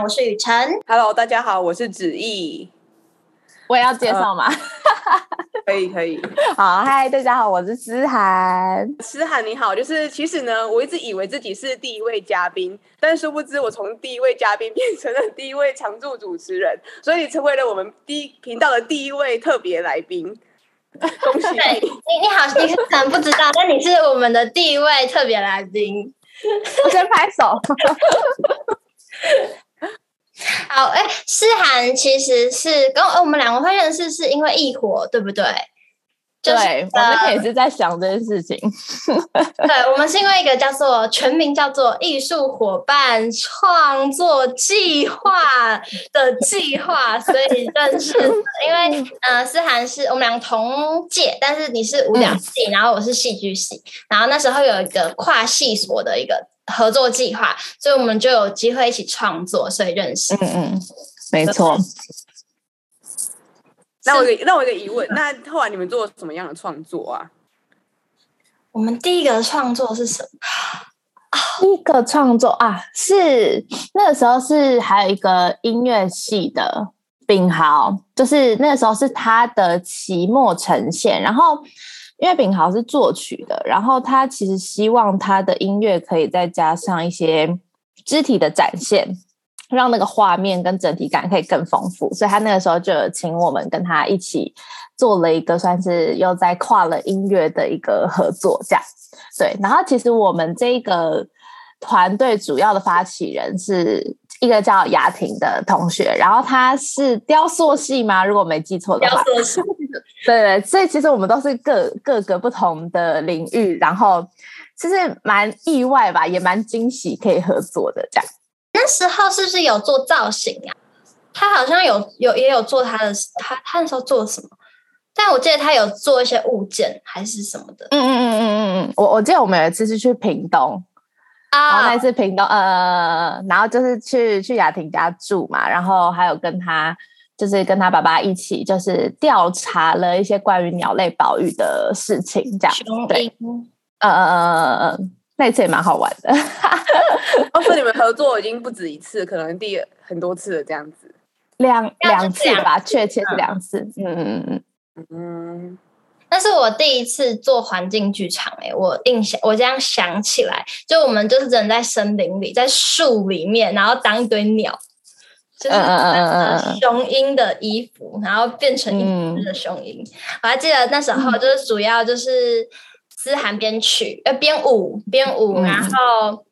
我是雨辰。Hello，大家好，我是子毅。我也要介绍吗？可以，可以。好，嗨，大家好，我是思涵。思涵你好，就是其实呢，我一直以为自己是第一位嘉宾，但殊不知我从第一位嘉宾变成了第一位常驻主持人，所以成为了我们第一频道的第一位特别来宾。恭喜你！你你好，你可能不知道，但你是我们的第一位特别来宾。我先拍手。好，哎，思涵其实是跟我们两个会认识，是因为异火，对不对？就是、对，我们也是在想这件事情。对，我们是因为一个叫做全名叫做艺术伙伴创作计划的计划，所以认识。因为呃，思涵是我们两个同届，但是你是舞蹈系，嗯、然后我是戏剧系，然后那时候有一个跨系所的一个合作计划，所以我们就有机会一起创作，所以认识。嗯嗯，没错。那我有那我有个疑问，那后来你们做什么样的创作啊？我们第一个创作是什么？第一个创作啊，是那个时候是还有一个音乐系的秉豪，就是那个时候是他的期末呈现，然后因为炳豪是作曲的，然后他其实希望他的音乐可以再加上一些肢体的展现。让那个画面跟整体感可以更丰富，所以他那个时候就请我们跟他一起做了一个算是又在跨了音乐的一个合作，这样对。然后其实我们这个团队主要的发起人是一个叫雅婷的同学，然后他是雕塑系吗？如果没记错的话，雕塑系。对对，所以其实我们都是各各个不同的领域，然后其实蛮意外吧，也蛮惊喜可以合作的这样。那时候是不是有做造型呀？他好像有有也有做他的，他他那时候做什么？但我记得他有做一些物件还是什么的。嗯嗯嗯嗯嗯嗯，我我记得我们有一次是去屏东啊，然后那次屏东呃，然后就是去去雅婷家住嘛，然后还有跟他就是跟他爸爸一起就是调查了一些关于鸟类保育的事情，这样。对。呃那次也蛮好玩的。哦，所以你们 合作已经不止一次，可能第很多次了，这样子，两两次吧，确切是两次。嗯嗯嗯嗯。那是我第一次做环境剧场，哎，我印象，我这样想起来，就我们就是人在森林里，在树里面，然后当一堆鸟，就是雄鹰的衣服，然后变成一只的雄鹰。嗯、我还记得那时候就是主要就是思涵编曲，呃，编舞编舞，然后。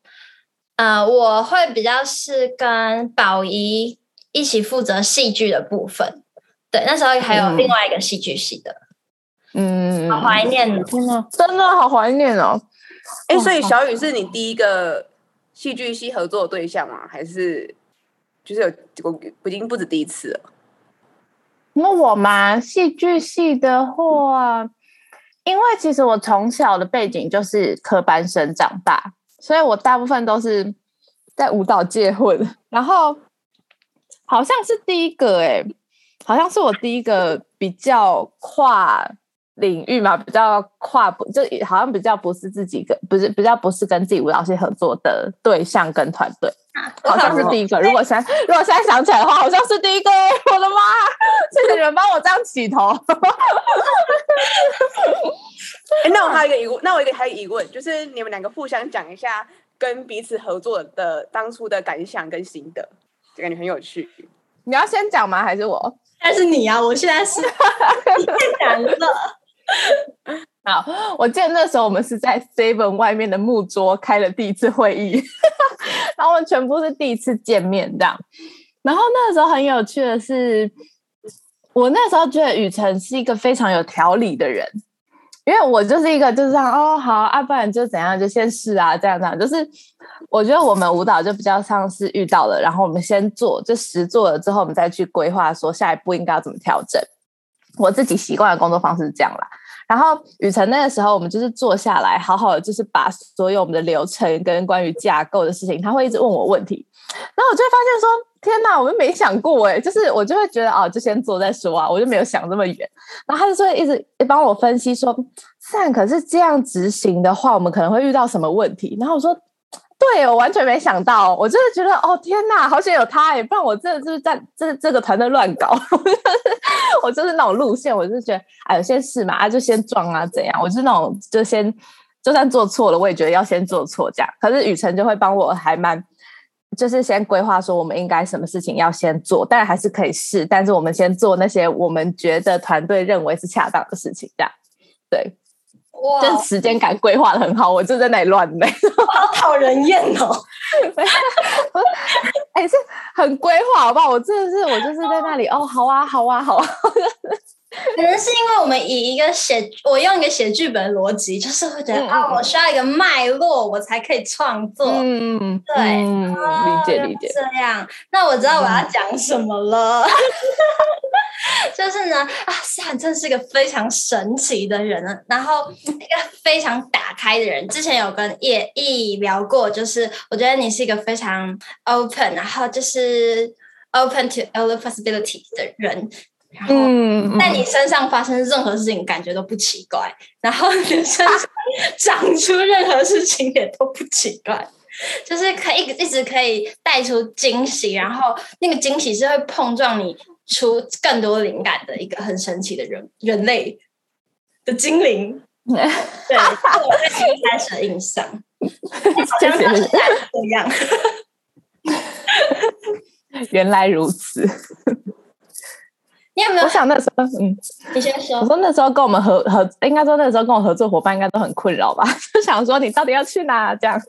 呃，我会比较是跟宝仪一起负责戏剧的部分。对，那时候还有另外一个戏剧系的，嗯，好怀念哦，真的，真的好怀念哦。哎，所以小雨是你第一个戏剧系合作的对象吗？还是就是有我已经不止第一次了？那我嘛，戏剧系的话，因为其实我从小的背景就是科班生长大。所以我大部分都是在舞蹈界混，然后好像是第一个哎、欸，好像是我第一个比较跨领域嘛，比较跨不就好像比较不是自己跟不是比较不是跟自己舞蹈系合作的对象跟团队，好像是第一个。如果现在如果现在想起来的话，好像是第一个我的妈！谢谢你们帮我这样起头。哎，那我还有一个疑问，那我一个还有疑问，就是你们两个互相讲一下跟彼此合作的当初的感想跟心得，就感觉很有趣。你要先讲吗？还是我？还是你啊？我现在是 你讲了。好，我记得那时候我们是在 Seven 外面的木桌开了第一次会议，然后我们全部是第一次见面这样。然后那个时候很有趣的是，我那时候觉得雨辰是一个非常有条理的人。因为我就是一个就是这样哦，好啊，不然就怎样，就先试啊，这样这样。就是我觉得我们舞蹈就比较像是遇到了，然后我们先做，就实做了之后，我们再去规划说下一步应该要怎么调整。我自己习惯的工作方式是这样啦。然后雨辰那个时候，我们就是坐下来，好好的就是把所有我们的流程跟关于架构的事情，他会一直问我问题，然后我就会发现说。天哪，我们没想过哎，就是我就会觉得哦，就先做再说啊，我就没有想这么远。然后他就说一直帮我分析说，但可是这样执行的话，我们可能会遇到什么问题。然后我说，对，我完全没想到，我真的觉得哦天哪，好险有他耶，不然我真的就是在这这个团队乱搞。我就是那种路线，我就觉得哎，有些事嘛，啊就先撞啊怎样，我是那种就先就算做错了，我也觉得要先做错这样。可是雨辰就会帮我，还蛮就是先规划说我们应该什么事情要先做，但还是可以试，但是我们先做那些我们觉得团队认为是恰当的事情，这样对。哇，这时间感规划的很好，我就在那里乱背，好讨人厌哦！哎、欸，是很规划，好不好？我真的是，我就是在那里哦，好啊，好啊，好啊。可能是因为我们以一个写，我用一个写剧本的逻辑，就是会觉得啊、我需要一个脉络，我才可以创作。嗯，对，嗯哦、理解理解。这样，那我知道我要讲什么了。嗯、就是呢，啊，思涵真是一个非常神奇的人呢，然后一个非常打开的人。之前有跟叶毅聊过，就是我觉得你是一个非常 open，然后就是 open to all possibility 的人。然后在你身上发生任何事情，感觉都不奇怪。然后你身上 长出任何事情也都不奇怪，就是可以一直可以带出惊喜，然后那个惊喜是会碰撞你出更多灵感的一个很神奇的人，人类的精灵。对，对我对开始的印象，好像是这样。原来如此。你有没有？我想那时候，嗯，你先说。我说那时候跟我们合合，应该说那时候跟我合作伙伴应该都很困扰吧？就想说你到底要去哪？这样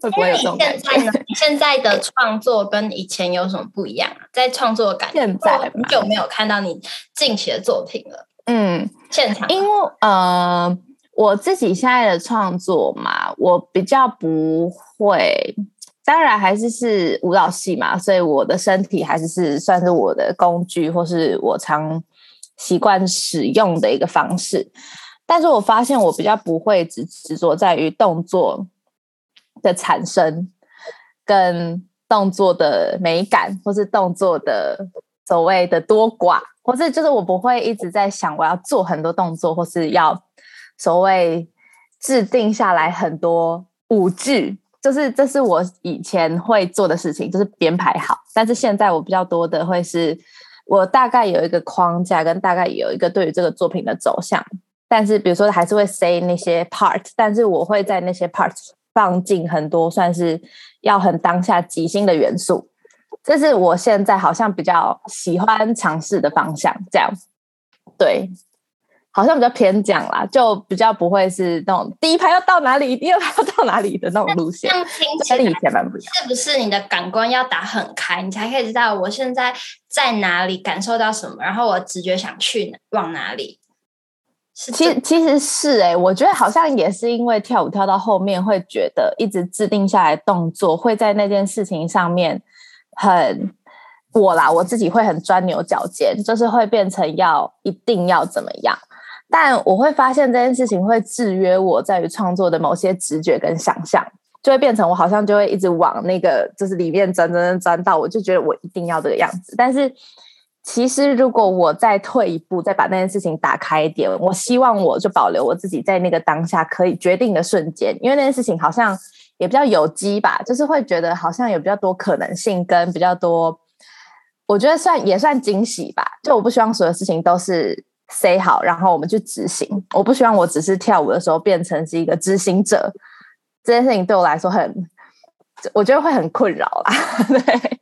会不会有这种感觉？现在呢？你现在的创作跟以前有什么不一样啊？在创作感，现在很久没有看到你近期的作品了。嗯，现场，因为呃，我自己现在的创作嘛，我比较不会。当然还是是舞蹈系嘛，所以我的身体还是是算是我的工具，或是我常习惯使用的一个方式。但是我发现我比较不会只执着在于动作的产生，跟动作的美感，或是动作的所谓的多寡，或是就是我不会一直在想我要做很多动作，或是要所谓制定下来很多舞剧。就是这是我以前会做的事情，就是编排好。但是现在我比较多的会是，我大概有一个框架，跟大概有一个对于这个作品的走向。但是比如说还是会 say 那些 part，但是我会在那些 part 放进很多算是要很当下即兴的元素。这是我现在好像比较喜欢尝试的方向。这样，对。好像比较偏讲啦，就比较不会是那种第一排要到哪里，第二排要到哪里的那种路线。这样听起来是不是你的感官要打很开，你才可以知道我现在在哪里，感受到什么，然后我直觉想去往哪里？是其实其实是哎、欸，我觉得好像也是因为跳舞跳到后面，会觉得一直制定下来动作会在那件事情上面很我啦，我自己会很钻牛角尖，就是会变成要一定要怎么样。但我会发现这件事情会制约我在于创作的某些直觉跟想象，就会变成我好像就会一直往那个就是里面钻钻钻钻到，我就觉得我一定要这个样子。但是其实如果我再退一步，再把那件事情打开一点，我希望我就保留我自己在那个当下可以决定的瞬间，因为那件事情好像也比较有机吧，就是会觉得好像有比较多可能性跟比较多，我觉得算也算惊喜吧。就我不希望所有事情都是。Say 好，然后我们去执行。我不希望我只是跳舞的时候变成是一个执行者，这件事情对我来说很，我觉得会很困扰啦。对。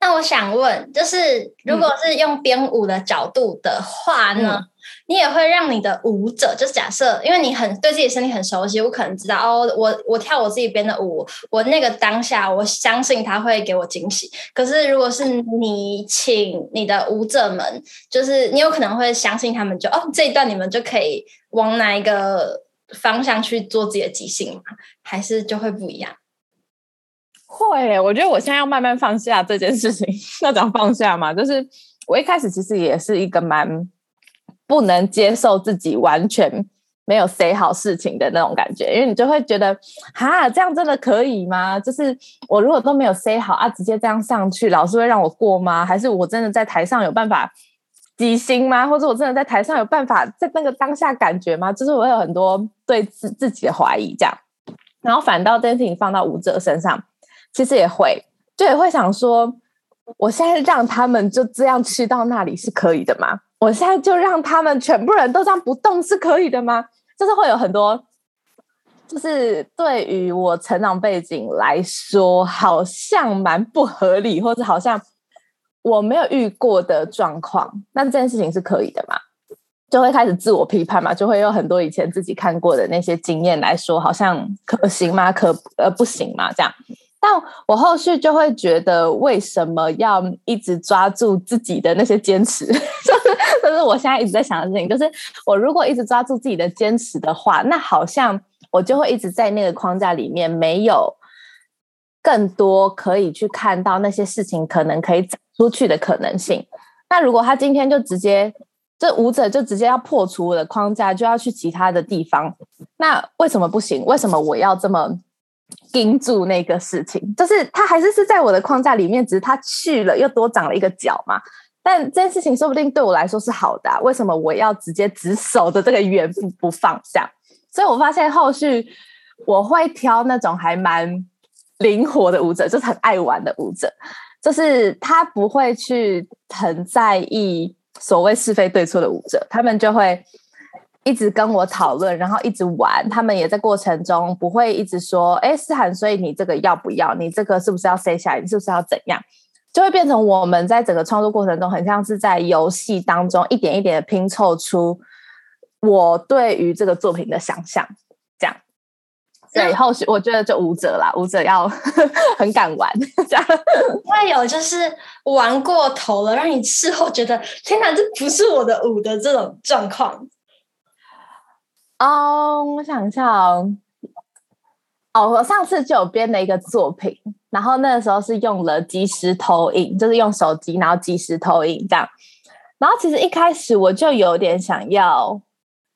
那我想问，就是如果是用编舞的角度的话呢？嗯你也会让你的舞者，就是假设，因为你很对自己身体很熟悉，我可能知道哦，我我跳我自己编的舞，我那个当下，我相信他会给我惊喜。可是如果是你请你的舞者们，就是你有可能会相信他们就，哦这一段你们就可以往哪一个方向去做自己的即兴吗？还是就会不一样？会，我觉得我现在要慢慢放下这件事情。那怎样放下嘛？就是我一开始其实也是一个蛮。不能接受自己完全没有 say 好事情的那种感觉，因为你就会觉得，哈，这样真的可以吗？就是我如果都没有 say 好啊，直接这样上去，老师会让我过吗？还是我真的在台上有办法即兴吗？或者我真的在台上有办法在那个当下感觉吗？就是我有很多对自自己的怀疑，这样。然后反倒这件事情放到舞者身上，其实也会，就也会想说，我现在让他们就这样去到那里是可以的吗？我现在就让他们全部人都这样不动是可以的吗？就是会有很多，就是对于我成长背景来说，好像蛮不合理，或者好像我没有遇过的状况。那这件事情是可以的吗？就会开始自我批判嘛，就会有很多以前自己看过的那些经验来说，好像可行吗？可呃不行吗？这样。但我后续就会觉得，为什么要一直抓住自己的那些坚持？就是，就是我现在一直在想的事情，就是我如果一直抓住自己的坚持的话，那好像我就会一直在那个框架里面，没有更多可以去看到那些事情可能可以走出去的可能性。那如果他今天就直接，这舞者就直接要破除我的框架，就要去其他的地方，那为什么不行？为什么我要这么？盯住那个事情，就是他还是是在我的框架里面，只是他去了又多长了一个角嘛。但这件事情说不定对我来说是好的，为什么我要直接只守着这个圆不不放下？所以我发现后续我会挑那种还蛮灵活的舞者，就是很爱玩的舞者，就是他不会去很在意所谓是非对错的舞者，他们就会。一直跟我讨论，然后一直玩，他们也在过程中不会一直说：“哎，思涵，所以你这个要不要？你这个是不是要塞下来？你是不是要怎样？”就会变成我们在整个创作过程中，很像是在游戏当中一点一点的拼凑出我对于这个作品的想象。这样，所以后续我觉得就舞者啦，舞者要 很敢玩，这样 会有就是玩过头了，让你事后觉得天哪，这不是我的舞的这种状况。哦我想一下哦。哦，我上次就有编了一个作品，然后那个时候是用了即时投影，就是用手机，然后即时投影这样。然后其实一开始我就有点想要。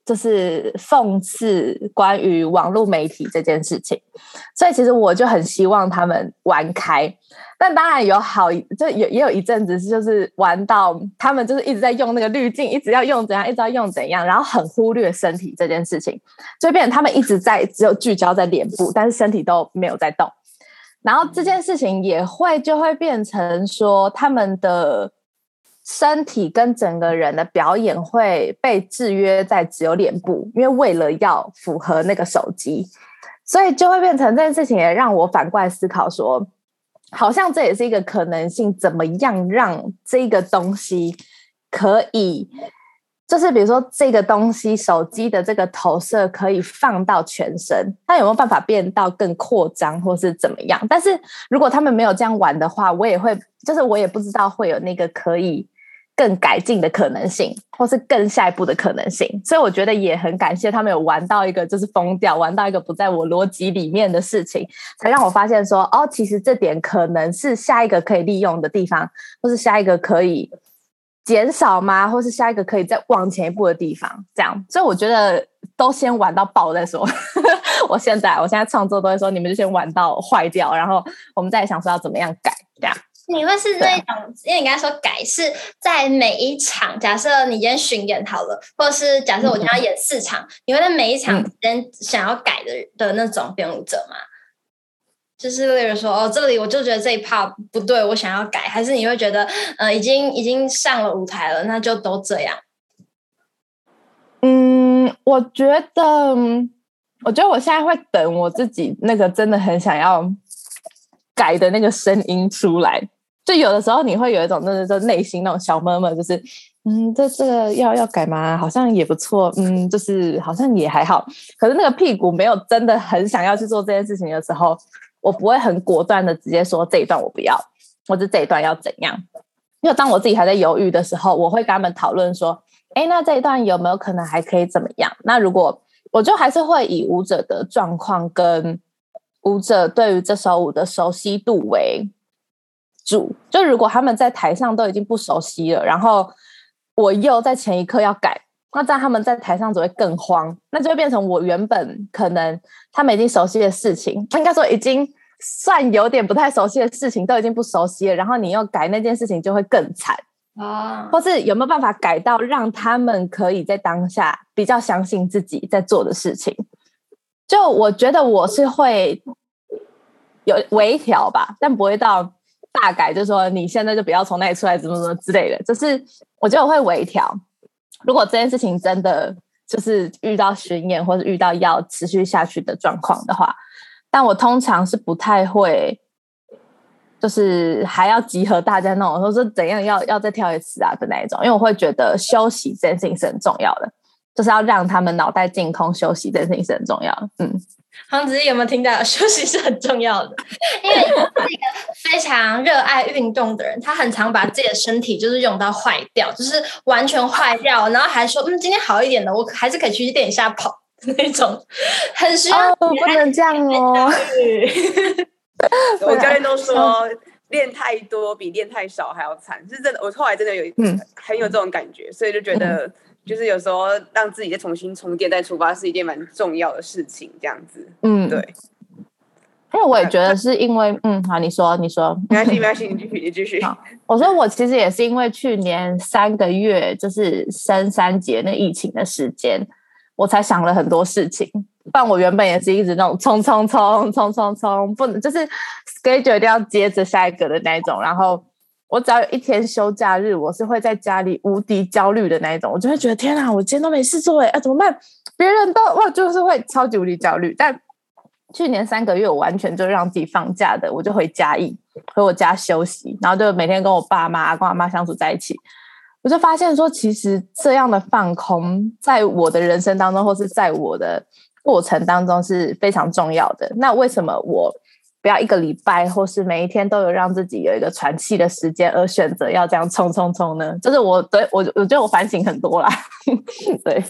就是讽刺关于网络媒体这件事情，所以其实我就很希望他们玩开，但当然有好，就有也有一阵子是就是玩到他们就是一直在用那个滤镜，一直要用怎样，一直要用怎样，然后很忽略身体这件事情，就变成他们一直在只有聚焦在脸部，但是身体都没有在动，然后这件事情也会就会变成说他们的。身体跟整个人的表演会被制约在只有脸部，因为为了要符合那个手机，所以就会变成这件事情，也让我反过来思考说，好像这也是一个可能性，怎么样让这个东西可以，就是比如说这个东西手机的这个投射可以放到全身，它有没有办法变到更扩张或是怎么样？但是如果他们没有这样玩的话，我也会，就是我也不知道会有那个可以。更改进的可能性，或是更下一步的可能性，所以我觉得也很感谢他们有玩到一个就是疯掉，玩到一个不在我逻辑里面的事情，才让我发现说，哦，其实这点可能是下一个可以利用的地方，或是下一个可以减少吗？或是下一个可以再往前一步的地方，这样。所以我觉得都先玩到爆再说。我现在，我现在创作都会说，你们就先玩到坏掉，然后我们再想说要怎么样改，这样。你会是那种，对因为你刚才说改是在每一场，假设你今天巡演好了，或者是假设我今天要演四场，嗯、你会在每一场之间想要改的的那种编舞者吗？嗯、就是例如说，哦，这里我就觉得这一 part 不对，我想要改，还是你会觉得，呃，已经已经上了舞台了，那就都这样？嗯，我觉得，我觉得我现在会等我自己那个真的很想要改的那个声音出来。就有的时候你会有一种，就是说内心那种小闷闷，就是，嗯，这这个要要改吗？好像也不错，嗯，就是好像也还好。可是那个屁股没有真的很想要去做这件事情的时候，我不会很果断的直接说这一段我不要，或者这一段要怎样。因为当我自己还在犹豫的时候，我会跟他们讨论说，哎，那这一段有没有可能还可以怎么样？那如果我就还是会以舞者的状况跟舞者对于这首舞的熟悉度为。主就如果他们在台上都已经不熟悉了，然后我又在前一刻要改，那这样他们在台上只会更慌，那就会变成我原本可能他们已经熟悉的事情，应该说已经算有点不太熟悉的事情都已经不熟悉了，然后你又改那件事情就会更惨啊，或是有没有办法改到让他们可以在当下比较相信自己在做的事情？就我觉得我是会有微调吧，但不会到大改，就是说你现在就不要从那里出来，怎么怎么之类的。就是我觉得我会微调。如果这件事情真的就是遇到巡演或者遇到要持续下去的状况的话，但我通常是不太会，就是还要集合大家那种，说是怎样要要再跳一次啊的那一种，因为我会觉得休息这件事情是很重要的。就是要让他们脑袋净空休息，这件事情是很重要的。嗯，黄子毅有没有听到？休息是很重要的，因为是一个非常热爱运动的人，他很常把自己的身体就是用到坏掉，就是完全坏掉，然后还说嗯，今天好一点的，我还是可以去练一下跑那种，很需要、哦。不能这样哦。我教练都说练太多比练太少还要惨，是真的。我后来真的有嗯很有这种感觉，嗯、所以就觉得。就是有时候让自己再重新充电再出发是一件蛮重要的事情，这样子。嗯，对。因为我也觉得是因为，嗯，好，你说，你说，没关系，没关系，你继续，你继续。我说我其实也是因为去年三个月就是升三节那疫情的时间，我才想了很多事情。但我原本也是一直那种冲冲冲冲冲冲，不能就是 schedule 一定要接着下一个的那种，然后。我只要有一天休假日，我是会在家里无敌焦虑的那一种，我就会觉得天哪，我今天都没事做哎，啊怎么办？别人都哇，就是会超级无敌焦虑。但去年三个月，我完全就让自己放假的，我就回家一，回我家休息，然后就每天跟我爸妈、跟我妈相处在一起。我就发现说，其实这样的放空，在我的人生当中，或是在我的过程当中是非常重要的。那为什么我？不要一个礼拜，或是每一天都有让自己有一个喘气的时间，而选择要这样冲冲冲呢？就是我对我，我觉得我反省很多啦。对，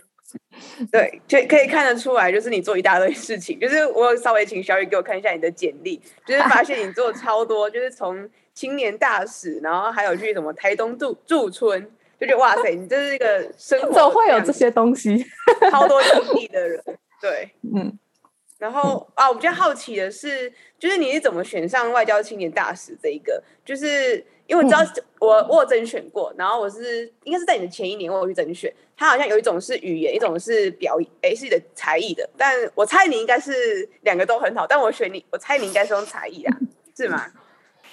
对，就可以看得出来，就是你做一大堆事情。就是我稍微请小雨给我看一下你的简历，就是发现你做超多，就是从青年大使，然后还有去什么台东驻驻村，就觉得哇塞，你这是一个生活怎么会有这些东西，超多经历的人。对，嗯。然后啊，我比较好奇的是，就是你是怎么选上外交青年大使这一个？就是因为我知道我我有甄选过，然后我是应该是在你的前一年我有去甄选。他好像有一种是语言，一种是表演，诶，是你的才艺的。但我猜你应该是两个都很好，但我选你，我猜你应该是用才艺啊，是吗？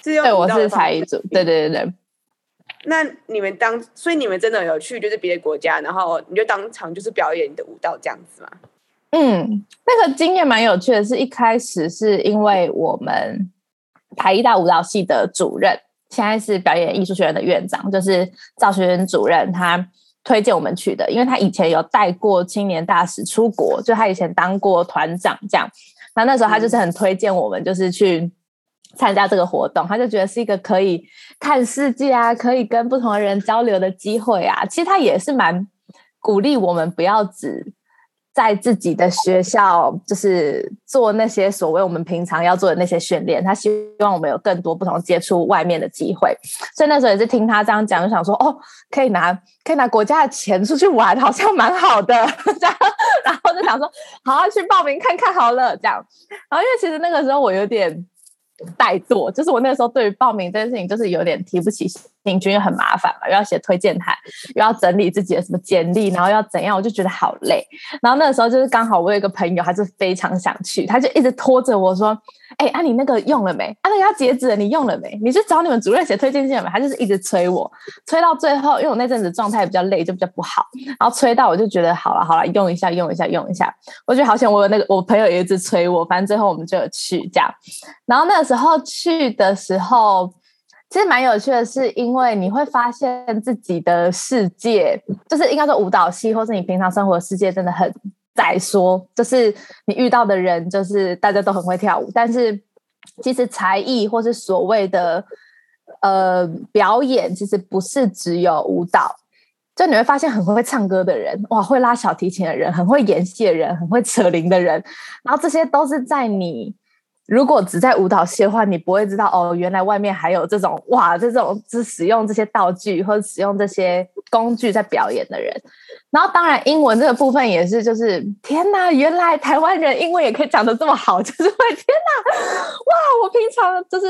是用对，我是才艺组，对对对对。那你们当，所以你们真的有去就是别的国家，然后你就当场就是表演你的舞蹈这样子吗？嗯，那个经验蛮有趣的，是一开始是因为我们台艺大舞蹈系的主任，现在是表演艺术学院的院长，就是赵学仁主任，他推荐我们去的，因为他以前有带过青年大使出国，就他以前当过团长这样，那那时候他就是很推荐我们，就是去参加这个活动，他就觉得是一个可以看世界啊，可以跟不同的人交流的机会啊，其实他也是蛮鼓励我们不要只。在自己的学校，就是做那些所谓我们平常要做的那些训练。他希望我们有更多不同接触外面的机会。所以那时候也是听他这样讲，就想说哦，可以拿可以拿国家的钱出去玩，好像蛮好的。这样，然后就想说，好，好去报名看看好了。这样，然后因为其实那个时候我有点。怠惰，就是我那个时候对于报名这件事情，就是有点提不起平均，很麻烦嘛，又要写推荐函，又要整理自己的什么简历，然后要怎样，我就觉得好累。然后那个时候就是刚好我有一个朋友，他就非常想去，他就一直拖着我说：“哎、欸，啊你那个用了没？啊那个要截止了，你用了没？你去找你们主任写推荐信了没？”他就是一直催我，催到最后，因为我那阵子状态比较累，就比较不好，然后催到我就觉得好了好了，用一下用一下用一下，我觉得好像，我有那个我朋友也一直催我，反正最后我们就有去这样。然后那个时候去的时候，其实蛮有趣的，是因为你会发现自己的世界，就是应该说舞蹈系，或是你平常生活的世界，真的很窄缩。就是你遇到的人，就是大家都很会跳舞，但是其实才艺或是所谓的呃表演，其实不是只有舞蹈。就你会发现很会唱歌的人，哇，会拉小提琴的人，很会演戏的人，很会扯铃的人，然后这些都是在你。如果只在舞蹈系的话，你不会知道哦，原来外面还有这种哇，这种是使用这些道具或者使用这些工具在表演的人。然后当然英文这个部分也是，就是天哪，原来台湾人英文也可以讲得这么好，就是会天哪，哇！我平常就是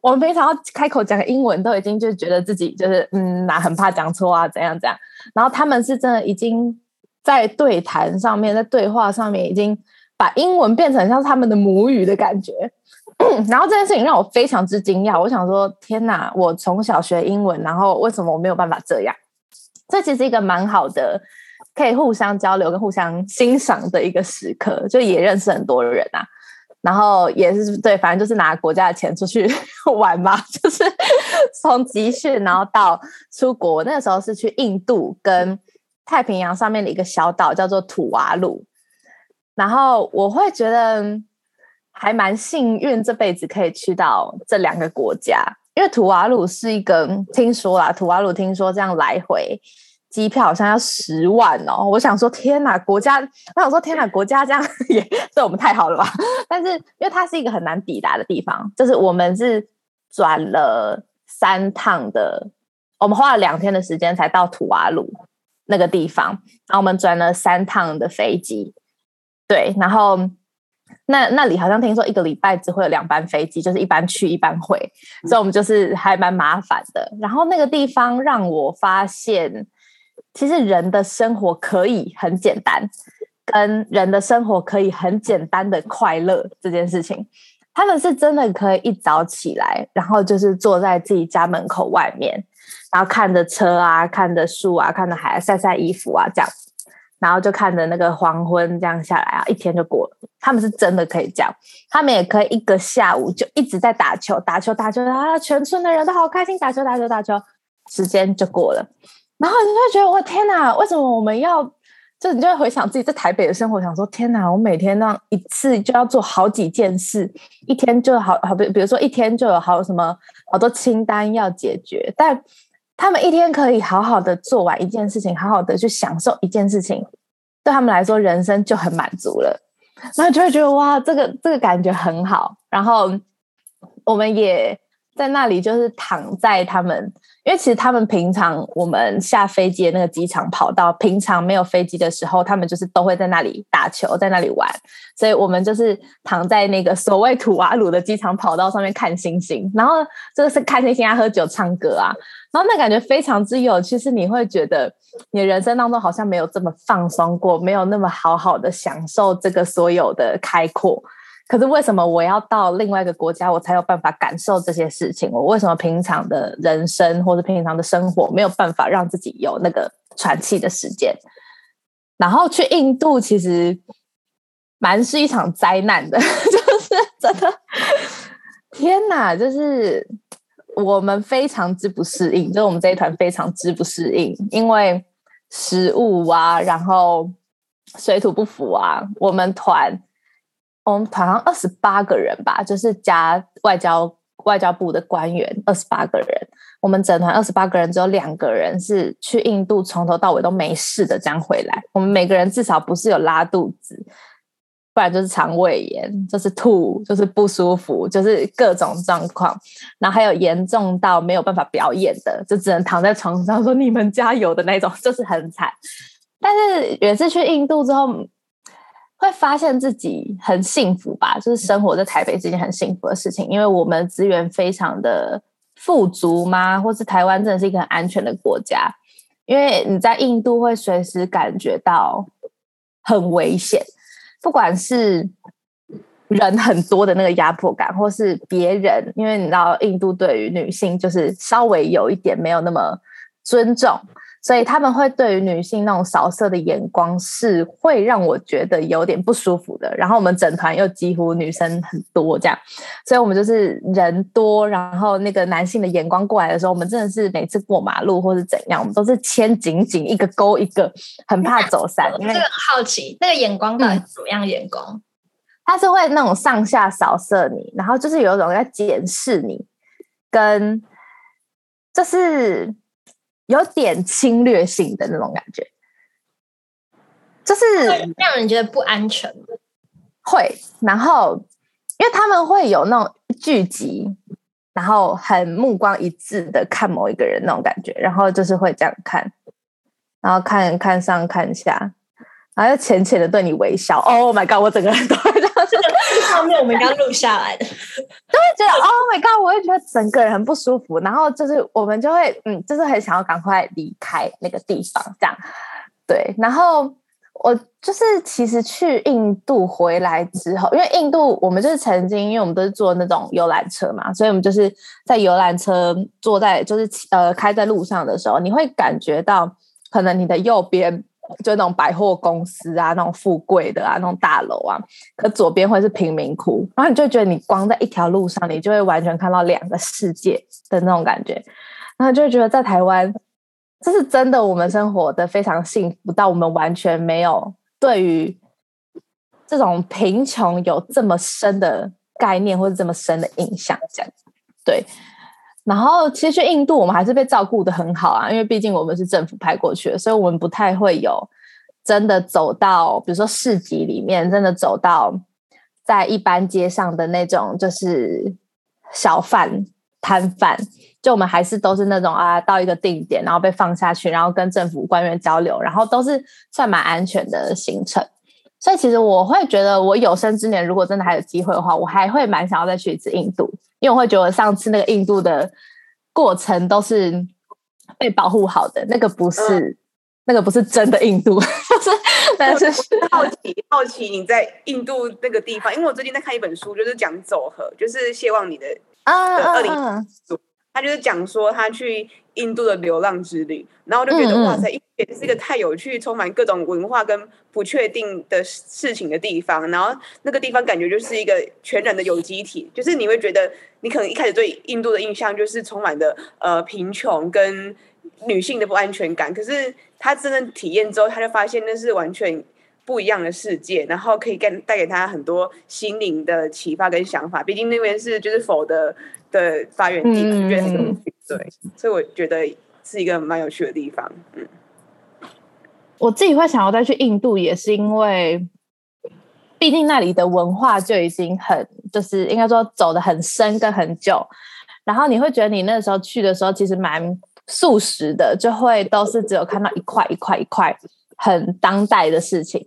我们平常要开口讲英文，都已经就觉得自己就是嗯，哪很怕讲错啊，怎样怎样。然后他们是真的已经在对谈上面，在对话上面已经。把英文变成像他们的母语的感觉。然后这件事情让我非常之惊讶，我想说，天哪！我从小学英文，然后为什么我没有办法这样？这其实一个蛮好的，可以互相交流跟互相欣赏的一个时刻，就也认识很多人啊。然后也是对，反正就是拿国家的钱出去 玩嘛，就是从集训，然后到出国。那个时候是去印度跟太平洋上面的一个小岛，叫做土瓦鲁。然后我会觉得还蛮幸运，这辈子可以去到这两个国家，因为土瓦鲁是一个听说啦，土瓦鲁听说这样来回。机票好像要十万哦，我想说天哪，国家，我想说天哪，国家这样 也对我们太好了吧？但是因为它是一个很难抵达的地方，就是我们是转了三趟的，我们花了两天的时间才到土瓦鲁那个地方，然后我们转了三趟的飞机，对，然后那那里好像听说一个礼拜只会有两班飞机，就是一班去一班回，所以我们就是还蛮麻烦的。然后那个地方让我发现。其实人的生活可以很简单，跟人的生活可以很简单的快乐这件事情，他们是真的可以一早起来，然后就是坐在自己家门口外面，然后看着车啊，看着树啊，看着海，晒晒衣服啊，这样，然后就看着那个黄昏这样下来啊，一天就过了。他们是真的可以这样，他们也可以一个下午就一直在打球，打球，打球啊，全村的人都好开心，打球，打球，打球，时间就过了。然后你就会觉得，我天哪，为什么我们要？就你就会回想自己在台北的生活，想说天哪，我每天那样一次就要做好几件事，一天就好好比比如说一天就有好什么好多清单要解决，但他们一天可以好好的做完一件事情，好好的去享受一件事情，对他们来说人生就很满足了。然后就会觉得哇，这个这个感觉很好。然后我们也在那里，就是躺在他们。因为其实他们平常我们下飞机的那个机场跑道，平常没有飞机的时候，他们就是都会在那里打球，在那里玩，所以我们就是躺在那个所谓土瓦鲁的机场跑道上面看星星，然后就是看星星啊、喝酒、唱歌啊，然后那感觉非常之有趣，是你会觉得你人生当中好像没有这么放松过，没有那么好好的享受这个所有的开阔。可是为什么我要到另外一个国家，我才有办法感受这些事情？我为什么平常的人生或者平常的生活没有办法让自己有那个喘气的时间？然后去印度其实蛮是一场灾难的，就是真的，天哪！就是我们非常之不适应，就是我们这一团非常之不适应，因为食物啊，然后水土不服啊，我们团。我们团上二十八个人吧，就是加外交外交部的官员，二十八个人。我们整团二十八个人，只有两个人是去印度从头到尾都没事的这样回来。我们每个人至少不是有拉肚子，不然就是肠胃炎，就是吐，就是不舒服，就是各种状况。然后还有严重到没有办法表演的，就只能躺在床上说“你们加油”的那种，就是很惨。但是也是去印度之后。会发现自己很幸福吧，就是生活在台北是一件很幸福的事情，因为我们资源非常的富足嘛，或是台湾真的是一个很安全的国家。因为你在印度会随时感觉到很危险，不管是人很多的那个压迫感，或是别人，因为你知道印度对于女性就是稍微有一点没有那么尊重。所以他们会对于女性那种扫射的眼光是会让我觉得有点不舒服的。然后我们整团又几乎女生很多这样，所以我们就是人多，然后那个男性的眼光过来的时候，我们真的是每次过马路或是怎样，我们都是牵紧紧一个勾一个，很怕走散。因为这个很好奇，那个眼光到底是怎么样眼光？他是会那种上下扫射你，然后就是有一种在检视你，跟就是。有点侵略性的那种感觉，就是让人觉得不安全。会，然后因为他们会有那种聚集，然后很目光一致的看某一个人那种感觉，然后就是会这样看，然后看看上看下。然后又浅浅的对你微笑，Oh my god！我整个人都会就是画面我们刚录下来的，都会觉得 Oh my god！我会觉得整个人很不舒服，然后就是我们就会嗯，就是很想要赶快离开那个地方，这样对。然后我就是其实去印度回来之后，因为印度我们就是曾经，因为我们都是坐那种游览车嘛，所以我们就是在游览车坐在就是呃开在路上的时候，你会感觉到可能你的右边就那种百货公司啊，那种富贵的啊，那种大楼啊，可左边会是贫民窟，然后你就觉得你光在一条路上，你就会完全看到两个世界的那种感觉，然后就会觉得在台湾。这是真的，我们生活的非常幸福，到我们完全没有对于这种贫穷有这么深的概念或者这么深的印象，这样对。然后其实去印度，我们还是被照顾得很好啊，因为毕竟我们是政府派过去的，所以我们不太会有真的走到，比如说市集里面，真的走到在一般街上的那种，就是小贩摊贩。就我们还是都是那种啊，到一个定点，然后被放下去，然后跟政府官员交流，然后都是算蛮安全的行程。所以其实我会觉得，我有生之年如果真的还有机会的话，我还会蛮想要再去一次印度，因为我会觉得上次那个印度的过程都是被保护好的，那个不是、嗯、那个不是真的印度，就是但是好奇好奇你在印度那个地方，因为我最近在看一本书，就是讲走合，就是谢望你的啊二零。他就是讲说他去印度的流浪之旅，然后我就觉得、嗯、哇塞，也是一个太有趣、充满各种文化跟不确定的事情的地方。然后那个地方感觉就是一个全然的有机体，就是你会觉得你可能一开始对印度的印象就是充满的呃贫穷跟女性的不安全感，可是他真正体验之后，他就发现那是完全不一样的世界，然后可以带带给他很多心灵的启发跟想法。毕竟那边是就是否的。的发源地，嗯、对，所以我觉得是一个蛮有趣的地方。嗯，我自己会想要再去印度，也是因为，毕竟那里的文化就已经很，就是应该说走的很深跟很久。然后你会觉得你那时候去的时候，其实蛮素食的，就会都是只有看到一块一块一块很当代的事情。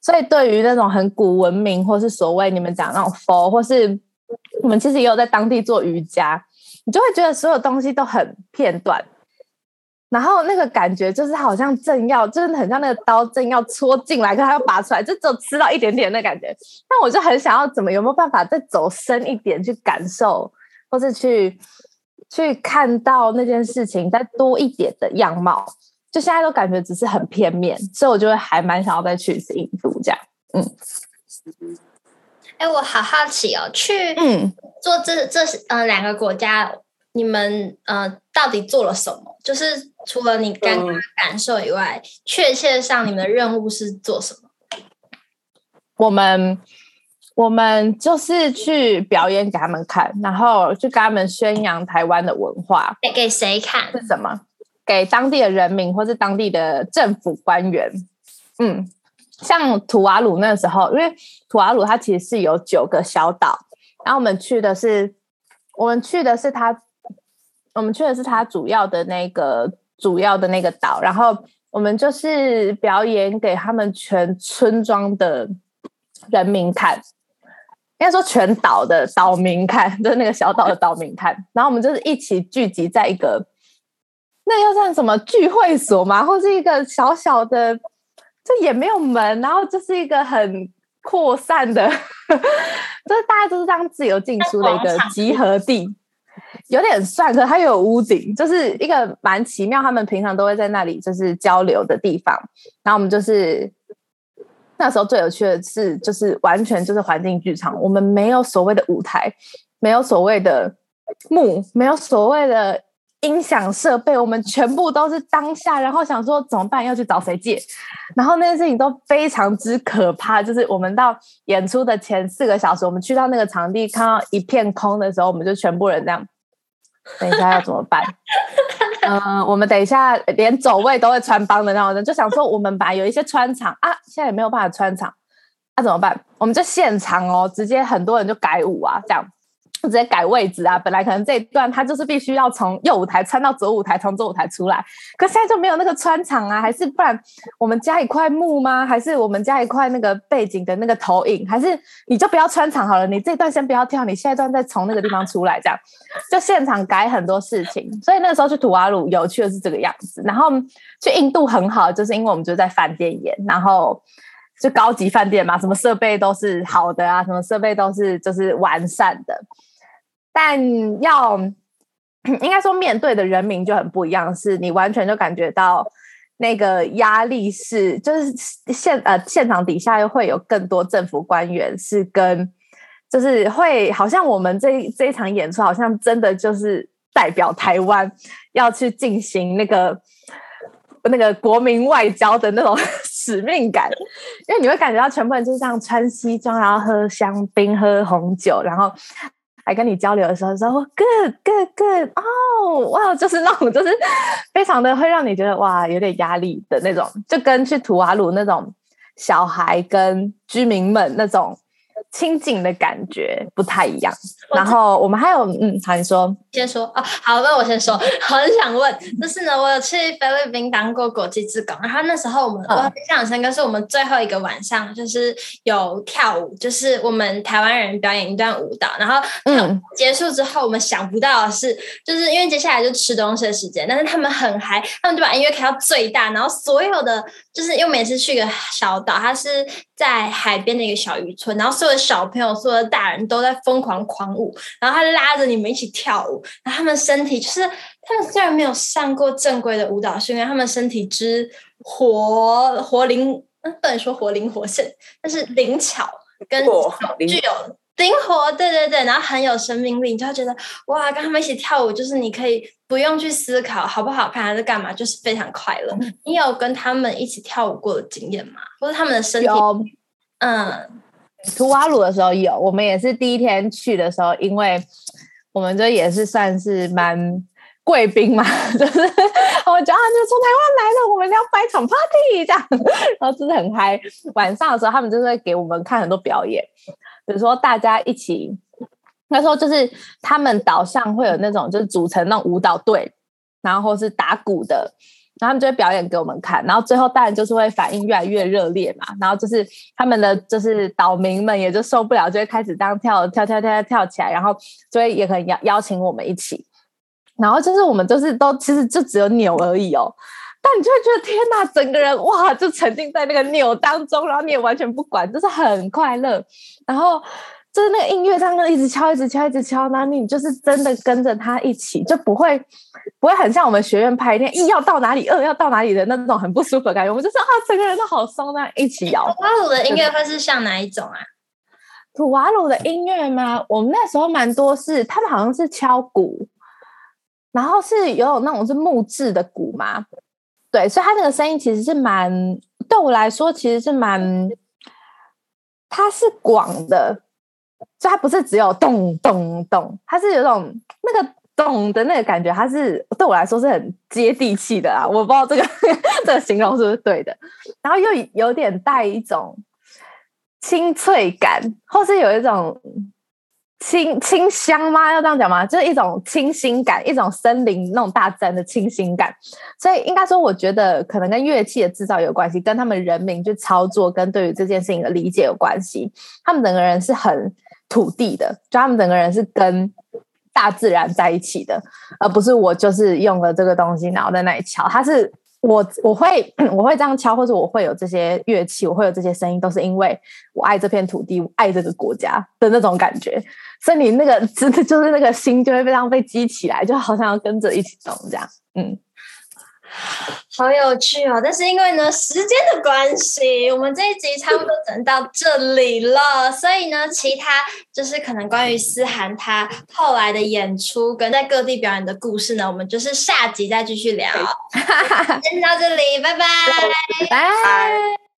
所以对于那种很古文明，或是所谓你们讲那种佛，或是我们其实也有在当地做瑜伽，你就会觉得所有东西都很片段，然后那个感觉就是好像正要，就是很像那个刀正要戳进来，可它要拔出来，就只有吃到一点点的感觉。那我就很想要怎么有没有办法再走深一点去感受，或是去去看到那件事情再多一点的样貌。就现在都感觉只是很片面，所以我就会还蛮想要再去一次印度这样，嗯。哎，我好好奇哦，去嗯做这这呃两个国家，你们呃到底做了什么？就是除了你刚刚感受以外，确切上你们的任务是做什么？我们我们就是去表演给他们看，然后去跟他们宣扬台湾的文化。给给谁看？是什么？给当地的人民，或是当地的政府官员？嗯。像图瓦鲁那时候，因为图瓦鲁它其实是有九个小岛，然后我们去的是，我们去的是它，我们去的是它主要的那个主要的那个岛，然后我们就是表演给他们全村庄的人民看，应该说全岛的岛民看，就是那个小岛的岛民看，然后我们就是一起聚集在一个，那要算什么聚会所吗？或是一个小小的。这也没有门，然后就是一个很扩散的，就是大家都是这样自由进出的一个集合地，有点算，可是它有屋顶，就是一个蛮奇妙。他们平常都会在那里就是交流的地方。然后我们就是那时候最有趣的是，就是完全就是环境剧场，我们没有所谓的舞台，没有所谓的幕，没有所谓的。音响设备，我们全部都是当下，然后想说怎么办，要去找谁借，然后那件事情都非常之可怕。就是我们到演出的前四个小时，我们去到那个场地，看到一片空的时候，我们就全部人这样，等一下要怎么办？嗯、我们等一下连走位都会穿帮的那种人，就想说我们把有一些穿场啊，现在也没有办法穿场，那、怎么办？我们就现场哦，直接很多人就改舞啊，这样。就直接改位置啊！本来可能这一段他就是必须要从右舞台穿到左舞台，从左舞台出来，可现在就没有那个穿场啊？还是不然我们加一块幕吗？还是我们加一块那个背景的那个投影？还是你就不要穿场好了？你这段先不要跳，你下一段再从那个地方出来，这样就现场改很多事情。所以那个时候去土瓦鲁有趣的是这个样子，然后去印度很好，就是因为我们就在饭店演，然后。就高级饭店嘛，什么设备都是好的啊，什么设备都是就是完善的，但要应该说面对的人民就很不一样，是你完全就感觉到那个压力是，就是现呃现场底下又会有更多政府官员是跟，就是会好像我们这这一场演出好像真的就是代表台湾要去进行那个。那个国民外交的那种 使命感，因为你会感觉到全部人就是这样穿西装，然后喝香槟、喝红酒，然后来跟你交流的时候说 “good good good” 哦，哇，就是那种就是非常的会让你觉得哇有点压力的那种，就跟去图瓦鲁那种小孩跟居民们那种。亲近的感觉不太一样，然后我们还有嗯，好，你说。先说哦，好，那我先说，很想问，就是呢，我有去菲律宾当过国际志工，然后那时候我们、嗯、我印象很深刻，是我们最后一个晚上就是有跳舞，就是我们台湾人表演一段舞蹈，然后嗯，结束之后我们想不到的是，就是因为接下来就吃东西的时间，但是他们很嗨，他们就把音乐开到最大，然后所有的就是因为每次去一个小岛，它是在海边的一个小渔村，然后所有的。小朋友、所有的大人都在疯狂狂舞，然后他拉着你们一起跳舞，然后他们身体就是他们虽然没有上过正规的舞蹈训练，他们身体之活活灵，嗯，不能说活灵活现，但是灵巧跟具有灵活，对对对，然后很有生命力，你就会觉得哇，跟他们一起跳舞，就是你可以不用去思考好不好看还是干嘛，就是非常快乐。嗯、你有跟他们一起跳舞过的经验吗？或者他们的身体，嗯。图瓦鲁的时候有，我们也是第一天去的时候，因为我们这也是算是蛮贵宾嘛，就是我们讲啊，就从台湾来的，我们要办一场 party 这样，然后真的很嗨。晚上的时候，他们就会给我们看很多表演，比如说大家一起，那时候就是他们岛上会有那种就是组成那种舞蹈队，然后是打鼓的。然后他们就会表演给我们看，然后最后当然就是会反应越来越热烈嘛。然后就是他们的就是岛民们也就受不了，就会开始这样跳跳跳跳跳起来，然后就会也可以邀邀请我们一起。然后就是我们就是都其实就只有扭而已哦，但你就会觉得天哪，整个人哇就沉浸在那个扭当中，然后你也完全不管，就是很快乐。然后。就是那个音乐，这样一直敲，一直敲，一直敲，那你就是真的跟着他一起，就不会不会很像我们学院拍片，一要到哪里，二要到哪里的那种很不舒服的感觉。我们就是啊，整个人都好松，那一起摇。土瓦鲁的音乐会是像哪一种啊？土瓦鲁的音乐吗？我们那时候蛮多是，他们好像是敲鼓，然后是有那种是木质的鼓嘛。对，所以他那个声音其实是蛮，对我来说其实是蛮，它是广的。就它不是只有咚咚咚，它是有种那个咚的那个感觉，它是对我来说是很接地气的啊！我不知道这个 这个形容是不是对的，然后又有点带一种清脆感，或是有一种清清香吗？要这样讲吗？就是一种清新感，一种森林那种大自然的清新感。所以应该说，我觉得可能跟乐器的制造有关系，跟他们人民去操作，跟对于这件事情的理解有关系。他们整个人是很。土地的，就他们整个人是跟大自然在一起的，而不是我就是用了这个东西，然后在那里敲。他是我，我会我会这样敲，或者我会有这些乐器，我会有这些声音，都是因为我爱这片土地，我爱这个国家的那种感觉。所以你那个真的就是那个心就会非常被激起来，就好像要跟着一起动这样，嗯。好有趣哦！但是因为呢，时间的关系，我们这一集差不多整到这里了。所以呢，其他就是可能关于思涵他后来的演出跟在各地表演的故事呢，我们就是下集再继续聊。先到这里，拜拜，拜拜。